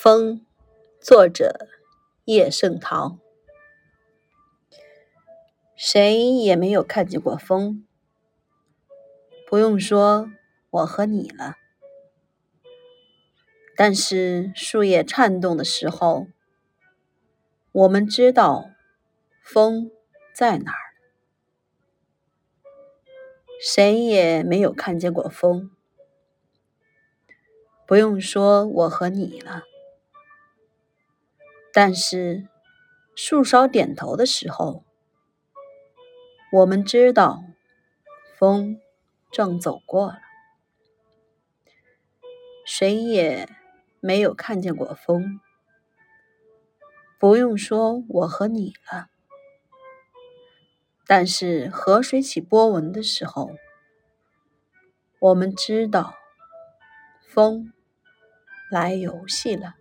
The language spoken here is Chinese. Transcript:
风，作者叶圣陶。谁也没有看见过风，不用说我和你了。但是树叶颤动的时候，我们知道风在哪儿。谁也没有看见过风，不用说我和你了。但是树梢点头的时候，我们知道风正走过了。谁也没有看见过风，不用说我和你了。但是河水起波纹的时候，我们知道风来游戏了。